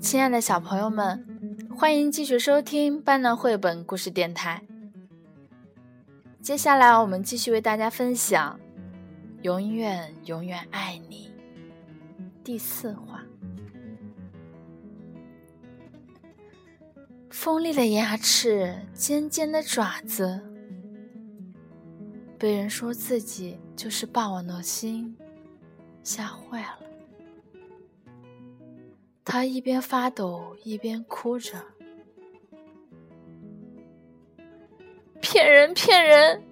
亲爱的小朋友们，欢迎继续收听班纳绘本故事电台。接下来，我们继续为大家分享《永远永远爱你》第四话。锋利的牙齿，尖尖的爪子，被人说自己就是霸王的心，吓坏了。他一边发抖一边哭着：“骗人，骗人！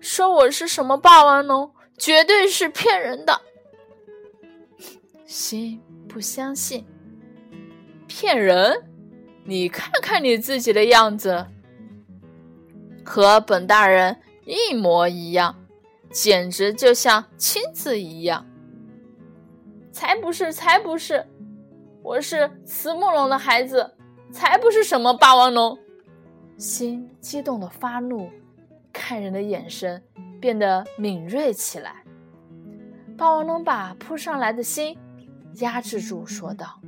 说我是什么霸王龙，绝对是骗人的。”心不相信，骗人！你看看你自己的样子，和本大人一模一样，简直就像亲自一样。才不是，才不是！我是慈母龙的孩子，才不是什么霸王龙！心激动的发怒，看人的眼神变得敏锐起来。霸王龙把扑上来的心压制住，说道：“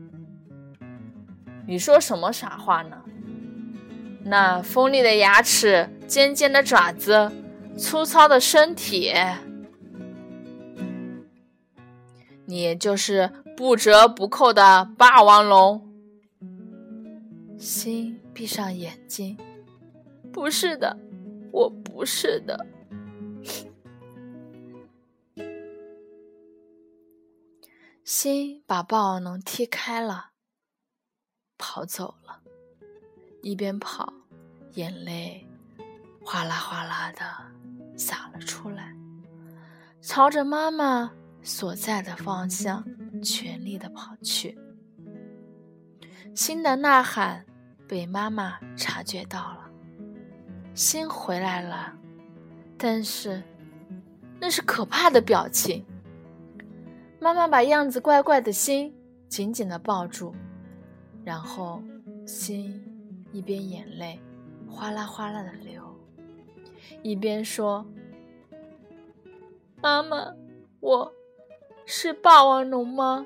你说什么傻话呢？那锋利的牙齿，尖尖的爪子，粗糙的身体，你就是……”不折不扣的霸王龙，心闭上眼睛。不是的，我不是的。心把霸王龙踢开了，跑走了。一边跑，眼泪哗啦哗啦的洒了出来，朝着妈妈所在的方向。全力的跑去，心的呐喊被妈妈察觉到了，心回来了，但是那是可怕的表情。妈妈把样子怪怪的心紧紧的抱住，然后心一边眼泪哗啦哗啦的流，一边说：“妈妈，我。”是霸王龙吗？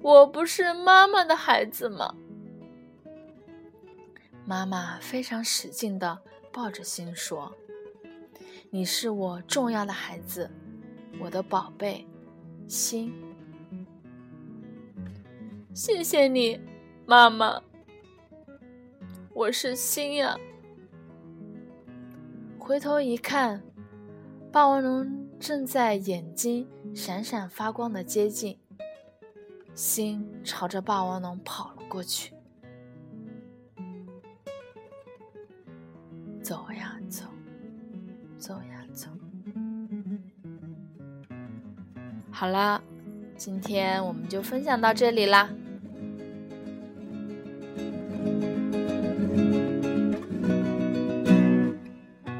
我不是妈妈的孩子吗？妈妈非常使劲的抱着心说：“你是我重要的孩子，我的宝贝心。谢谢你，妈妈。我是心呀。”回头一看，霸王龙。正在眼睛闪闪发光的接近，心朝着霸王龙跑了过去。走呀走，走呀走。好啦，今天我们就分享到这里啦。